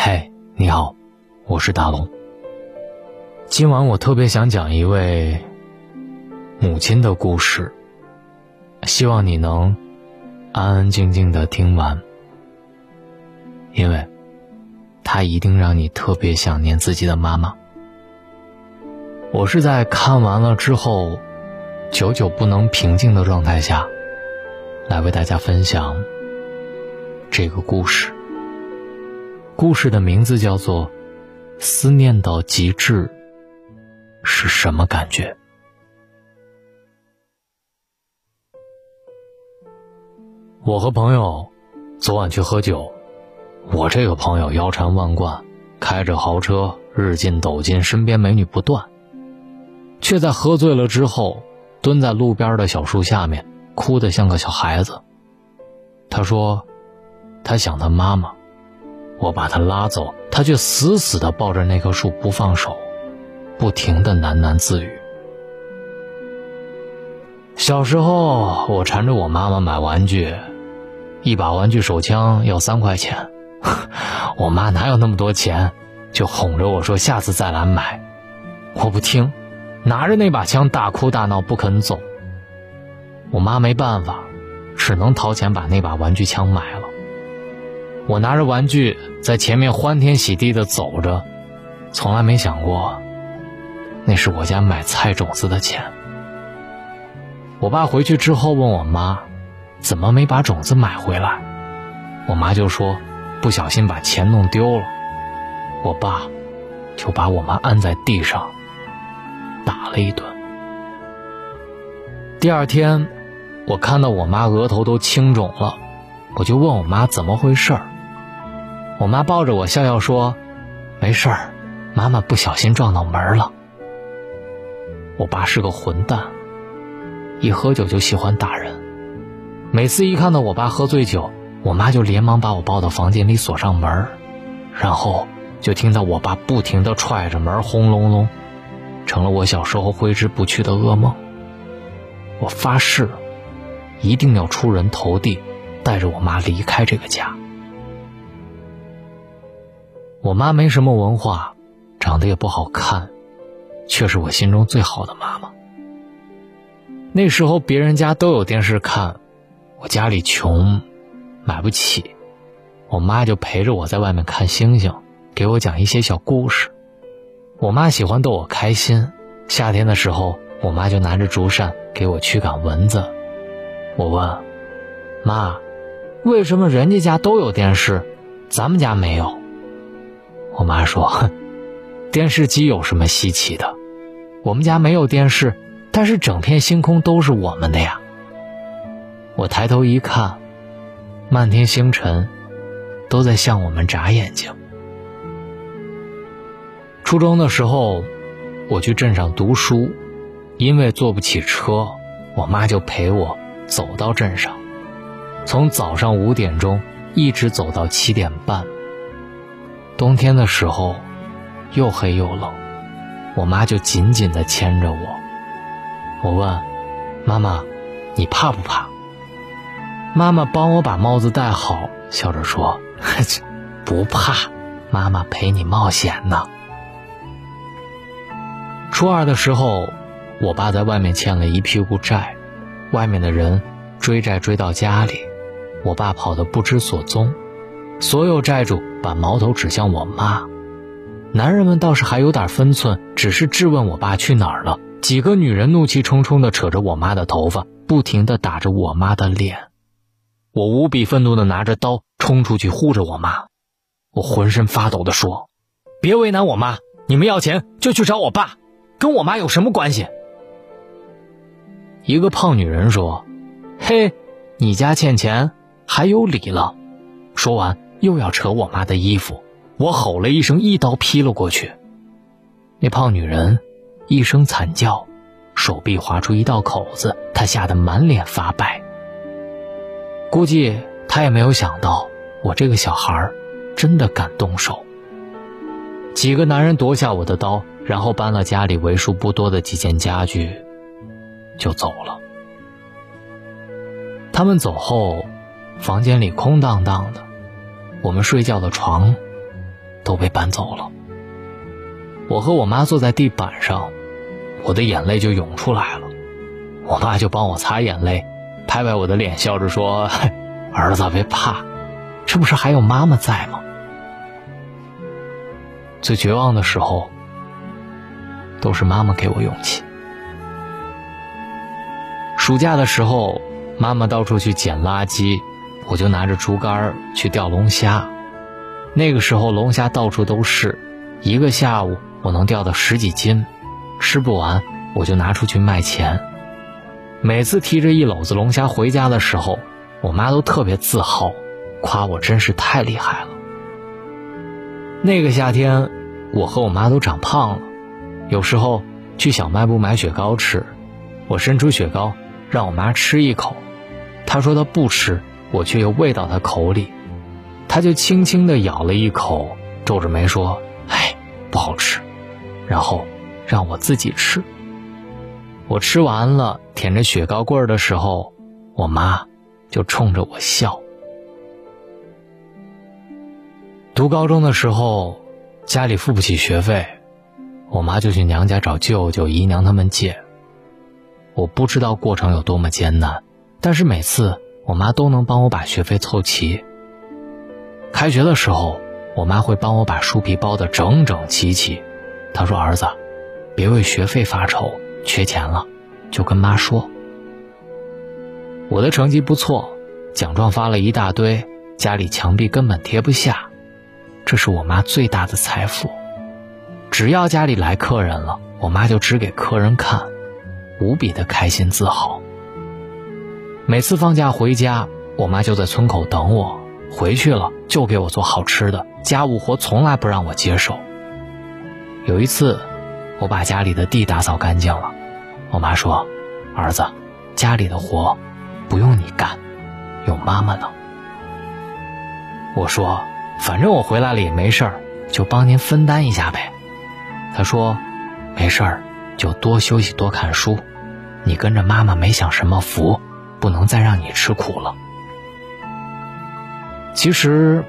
嗨，你好，我是大龙。今晚我特别想讲一位母亲的故事，希望你能安安静静的听完，因为他一定让你特别想念自己的妈妈。我是在看完了之后，久久不能平静的状态下，来为大家分享这个故事。故事的名字叫做《思念到极致是什么感觉》。我和朋友昨晚去喝酒，我这个朋友腰缠万贯，开着豪车，日进斗金，身边美女不断，却在喝醉了之后，蹲在路边的小树下面，哭得像个小孩子。他说，他想他妈妈。我把他拉走，他却死死地抱着那棵树不放手，不停地喃喃自语。小时候，我缠着我妈妈买玩具，一把玩具手枪要三块钱，我妈哪有那么多钱，就哄着我说下次再来买。我不听，拿着那把枪大哭大闹不肯走。我妈没办法，只能掏钱把那把玩具枪买了。我拿着玩具在前面欢天喜地的走着，从来没想过，那是我家买菜种子的钱。我爸回去之后问我妈，怎么没把种子买回来？我妈就说，不小心把钱弄丢了。我爸就把我妈按在地上打了一顿。第二天，我看到我妈额头都青肿了，我就问我妈怎么回事儿。我妈抱着我笑笑说：“没事儿，妈妈不小心撞到门了。”我爸是个混蛋，一喝酒就喜欢打人。每次一看到我爸喝醉酒，我妈就连忙把我抱到房间里锁上门，然后就听到我爸不停地踹着门，轰隆隆，成了我小时候挥之不去的噩梦。我发誓，一定要出人头地，带着我妈离开这个家。我妈没什么文化，长得也不好看，却是我心中最好的妈妈。那时候别人家都有电视看，我家里穷，买不起，我妈就陪着我在外面看星星，给我讲一些小故事。我妈喜欢逗我开心，夏天的时候，我妈就拿着竹扇给我驱赶蚊子。我问妈，为什么人家家都有电视，咱们家没有？我妈说：“哼，电视机有什么稀奇的？我们家没有电视，但是整片星空都是我们的呀。”我抬头一看，漫天星辰都在向我们眨眼睛。初中的时候，我去镇上读书，因为坐不起车，我妈就陪我走到镇上，从早上五点钟一直走到七点半。冬天的时候，又黑又冷，我妈就紧紧地牵着我。我问妈妈：“你怕不怕？”妈妈帮我把帽子戴好，笑着说：“ 不怕，妈妈陪你冒险呢。”初二的时候，我爸在外面欠了一屁股债，外面的人追债追到家里，我爸跑得不知所踪。所有债主把矛头指向我妈，男人们倒是还有点分寸，只是质问我爸去哪儿了。几个女人怒气冲冲地扯着我妈的头发，不停地打着我妈的脸。我无比愤怒地拿着刀冲出去护着我妈，我浑身发抖地说：“别为难我妈，你们要钱就去找我爸，跟我妈有什么关系？”一个胖女人说：“嘿，你家欠钱还有理了。”说完。又要扯我妈的衣服，我吼了一声，一刀劈了过去。那胖女人一声惨叫，手臂划出一道口子，她吓得满脸发白。估计她也没有想到我这个小孩真的敢动手。几个男人夺下我的刀，然后搬了家里为数不多的几件家具，就走了。他们走后，房间里空荡荡的。我们睡觉的床都被搬走了。我和我妈坐在地板上，我的眼泪就涌出来了。我妈就帮我擦眼泪，拍拍我的脸，笑着说：“ 儿子别怕，这不是还有妈妈在吗？”最绝望的时候，都是妈妈给我勇气。暑假的时候，妈妈到处去捡垃圾，我就拿着竹竿去钓龙虾。那个时候龙虾到处都是，一个下午我能钓到十几斤，吃不完我就拿出去卖钱。每次提着一篓子龙虾回家的时候，我妈都特别自豪，夸我真是太厉害了。那个夏天，我和我妈都长胖了，有时候去小卖部买雪糕吃，我伸出雪糕让我妈吃一口，她说她不吃，我却又喂到他口里，他就轻轻地咬了一口，皱着眉说：“哎，不好吃。”然后让我自己吃。我吃完了，舔着雪糕棍儿的时候，我妈就冲着我笑。读高中的时候，家里付不起学费，我妈就去娘家找舅舅姨娘他们借。我不知道过程有多么艰难，但是每次我妈都能帮我把学费凑齐。开学的时候，我妈会帮我把书皮包得整整齐齐。她说：“儿子，别为学费发愁。”缺钱了，就跟妈说。我的成绩不错，奖状发了一大堆，家里墙壁根本贴不下，这是我妈最大的财富。只要家里来客人了，我妈就指给客人看，无比的开心自豪。每次放假回家，我妈就在村口等我，回去了就给我做好吃的，家务活从来不让我接手。有一次。我把家里的地打扫干净了，我妈说：“儿子，家里的活不用你干，有妈妈呢。”我说：“反正我回来了也没事儿，就帮您分担一下呗。”她说：“没事儿，就多休息多看书，你跟着妈妈没享什么福，不能再让你吃苦了。”其实，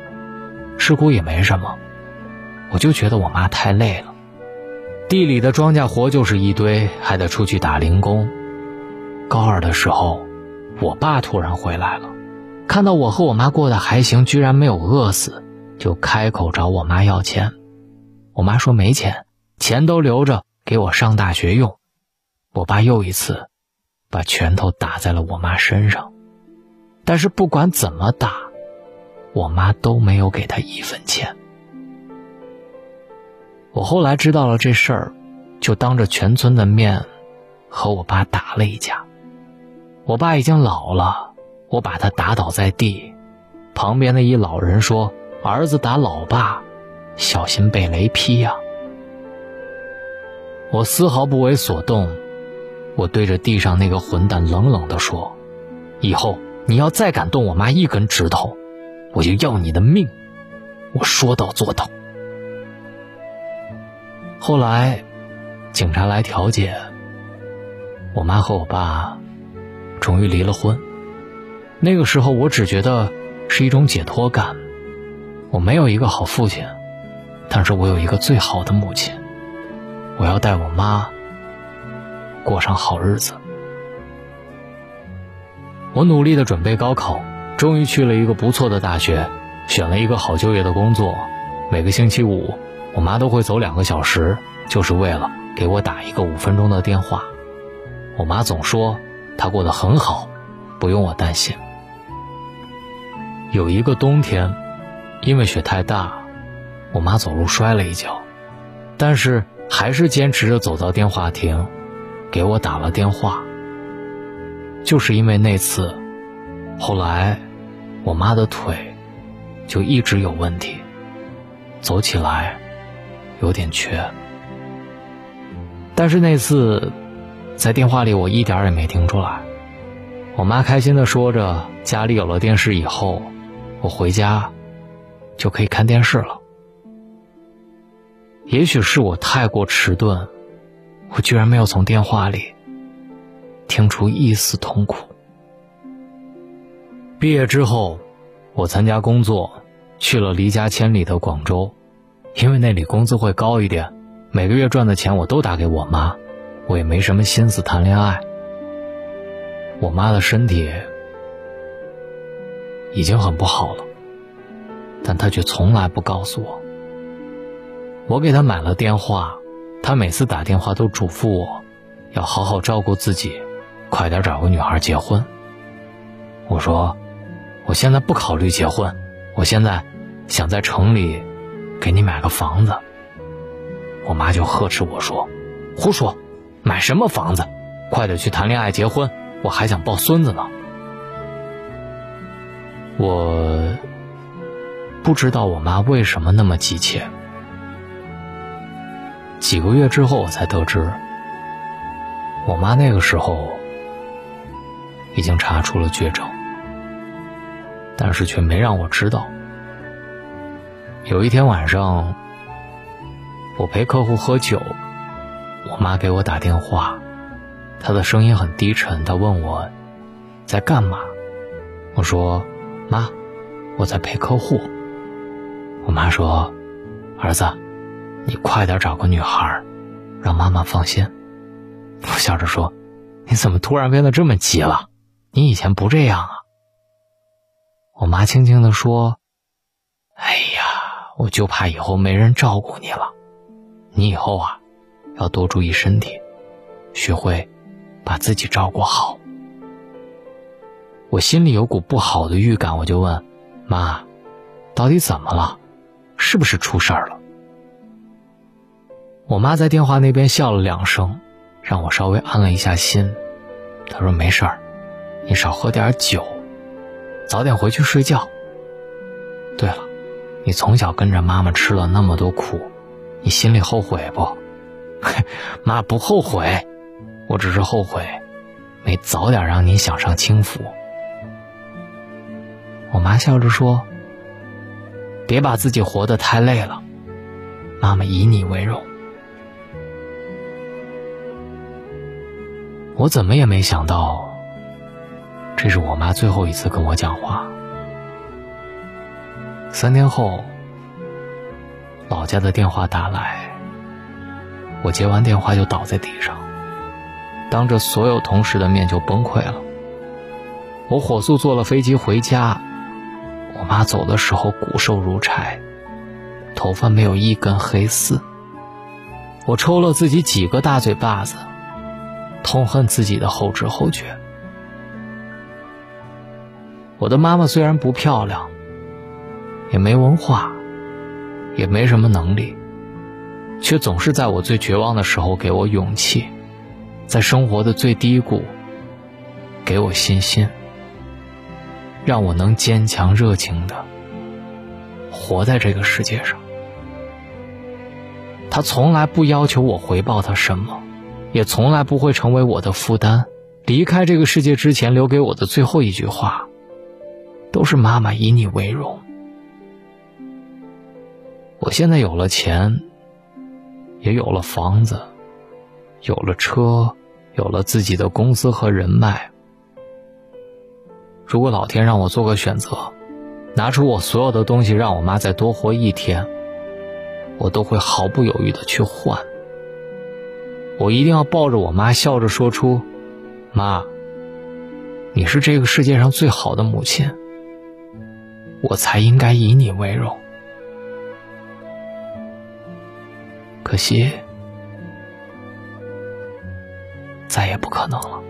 吃苦也没什么，我就觉得我妈太累了。地里的庄稼活就是一堆，还得出去打零工。高二的时候，我爸突然回来了，看到我和我妈过得还行，居然没有饿死，就开口找我妈要钱。我妈说没钱，钱都留着给我上大学用。我爸又一次把拳头打在了我妈身上，但是不管怎么打，我妈都没有给他一分钱。我后来知道了这事儿，就当着全村的面，和我爸打了一架。我爸已经老了，我把他打倒在地。旁边的一老人说：“儿子打老爸，小心被雷劈呀。”我丝毫不为所动，我对着地上那个混蛋冷冷地说：“以后你要再敢动我妈一根指头，我就要你的命！”我说到做到。后来，警察来调解，我妈和我爸终于离了婚。那个时候，我只觉得是一种解脱感。我没有一个好父亲，但是我有一个最好的母亲。我要带我妈过上好日子。我努力的准备高考，终于去了一个不错的大学，选了一个好就业的工作。每个星期五。我妈都会走两个小时，就是为了给我打一个五分钟的电话。我妈总说她过得很好，不用我担心。有一个冬天，因为雪太大，我妈走路摔了一跤，但是还是坚持着走到电话亭，给我打了电话。就是因为那次，后来我妈的腿就一直有问题，走起来。有点瘸，但是那次，在电话里我一点也没听出来。我妈开心的说着，家里有了电视以后，我回家就可以看电视了。也许是我太过迟钝，我居然没有从电话里听出一丝痛苦。毕业之后，我参加工作，去了离家千里的广州。因为那里工资会高一点，每个月赚的钱我都打给我妈，我也没什么心思谈恋爱。我妈的身体已经很不好了，但她却从来不告诉我。我给她买了电话，她每次打电话都嘱咐我，要好好照顾自己，快点找个女孩结婚。我说，我现在不考虑结婚，我现在想在城里给你买个房子。我妈就呵斥我说：“胡说，买什么房子？快点去谈恋爱结婚，我还想抱孙子呢。”我不知道我妈为什么那么急切。几个月之后，我才得知，我妈那个时候已经查出了绝症。但是却没让我知道。有一天晚上，我陪客户喝酒，我妈给我打电话，她的声音很低沉，她问我在干嘛。我说：“妈，我在陪客户。”我妈说：“儿子，你快点找个女孩，让妈妈放心。”我笑着说：“你怎么突然变得这么急了？你以前不这样啊。”我妈轻轻地说：“哎呀，我就怕以后没人照顾你了。你以后啊，要多注意身体，学会把自己照顾好。”我心里有股不好的预感，我就问：“妈，到底怎么了？是不是出事儿了？”我妈在电话那边笑了两声，让我稍微安了一下心。她说：“没事儿，你少喝点酒。”早点回去睡觉。对了，你从小跟着妈妈吃了那么多苦，你心里后悔不？妈不后悔，我只是后悔没早点让你享上清福。我妈笑着说：“别把自己活得太累了，妈妈以你为荣。”我怎么也没想到。这是我妈最后一次跟我讲话。三天后，老家的电话打来，我接完电话就倒在地上，当着所有同事的面就崩溃了。我火速坐了飞机回家，我妈走的时候骨瘦如柴，头发没有一根黑丝。我抽了自己几个大嘴巴子，痛恨自己的后知后觉。我的妈妈虽然不漂亮，也没文化，也没什么能力，却总是在我最绝望的时候给我勇气，在生活的最低谷给我信心，让我能坚强热情的活在这个世界上。她从来不要求我回报她什么，也从来不会成为我的负担。离开这个世界之前留给我的最后一句话。都是妈妈以你为荣。我现在有了钱，也有了房子，有了车，有了自己的公司和人脉。如果老天让我做个选择，拿出我所有的东西让我妈再多活一天，我都会毫不犹豫的去换。我一定要抱着我妈，笑着说出：“妈，你是这个世界上最好的母亲。”我才应该以你为荣，可惜再也不可能了。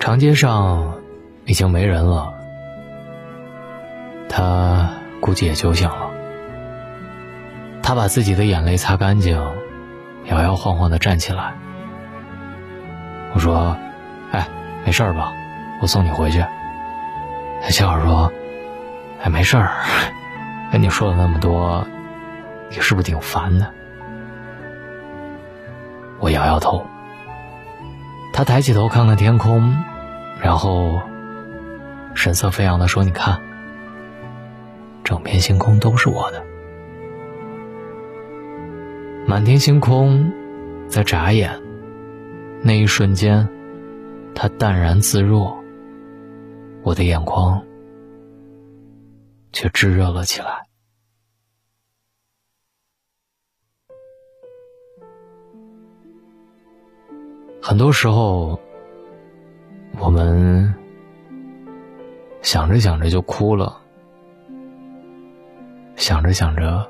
长街上已经没人了，他估计也酒醒了。他把自己的眼泪擦干净，摇摇晃晃的站起来。我说：“哎，没事吧？”我送你回去。他笑着说：“哎，没事儿，跟你说了那么多，你是不是挺烦的？”我摇摇头。他抬起头看看天空，然后神色飞扬的说：“你看，整片星空都是我的。满天星空，在眨眼，那一瞬间，他淡然自若。”我的眼眶却炙热了起来。很多时候，我们想着想着就哭了，想着想着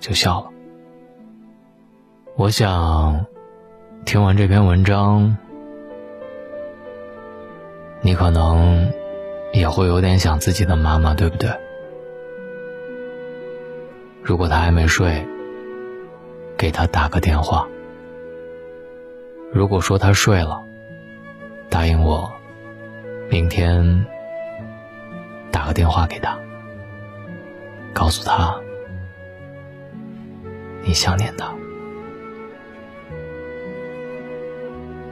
就笑了。我想，听完这篇文章，你可能也会有点想自己的妈妈，对不对？如果她还没睡，给她打个电话。如果说他睡了，答应我，明天打个电话给他，告诉他你想念的。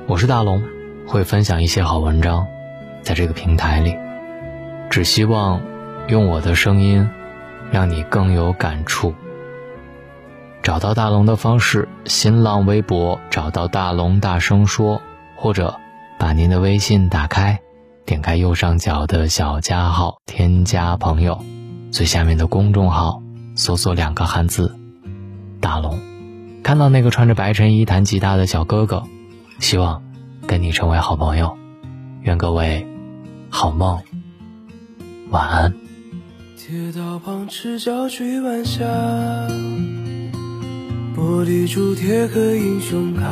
我是大龙，会分享一些好文章，在这个平台里，只希望用我的声音，让你更有感触。找到大龙的方式：新浪微博找到大龙，大声说，或者把您的微信打开，点开右上角的小加号，添加朋友，最下面的公众号搜索两个汉字“大龙”，看到那个穿着白衬衣弹吉他的小哥哥，希望跟你成为好朋友。愿各位好梦，晚安。铁道旁赤脚追晚霞。玻璃珠贴个英雄卡，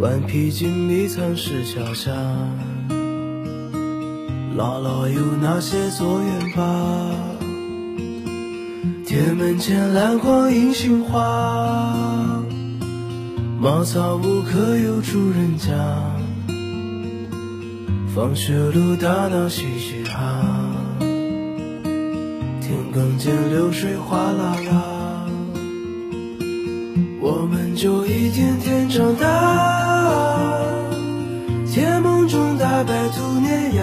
顽皮筋迷藏石桥下，姥姥有那些作业吧？铁门前篮筐银杏花，茅草屋可有住人家？放学路打闹嘻嘻哈，田埂间流水哗啦啦。我们就一天天长大，甜梦中大白兔碾压，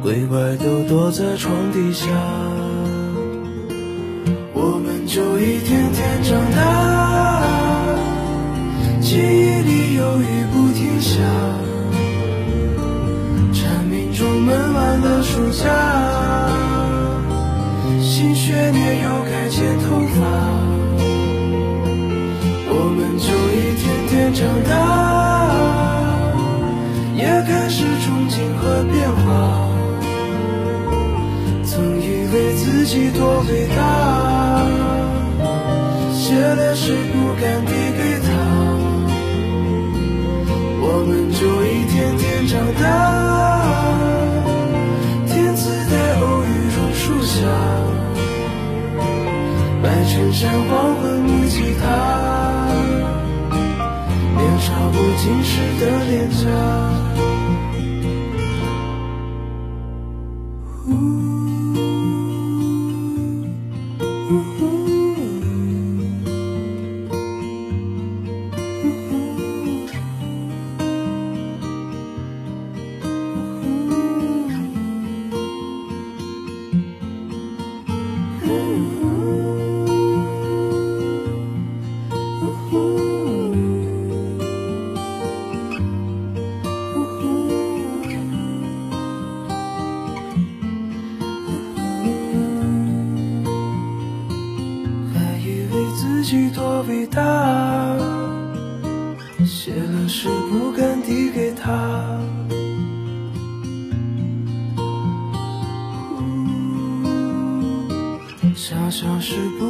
鬼怪都躲在床底下，我们就一天天长大，像黄昏木吉他，年少不经事的脸颊。是不敢递给他。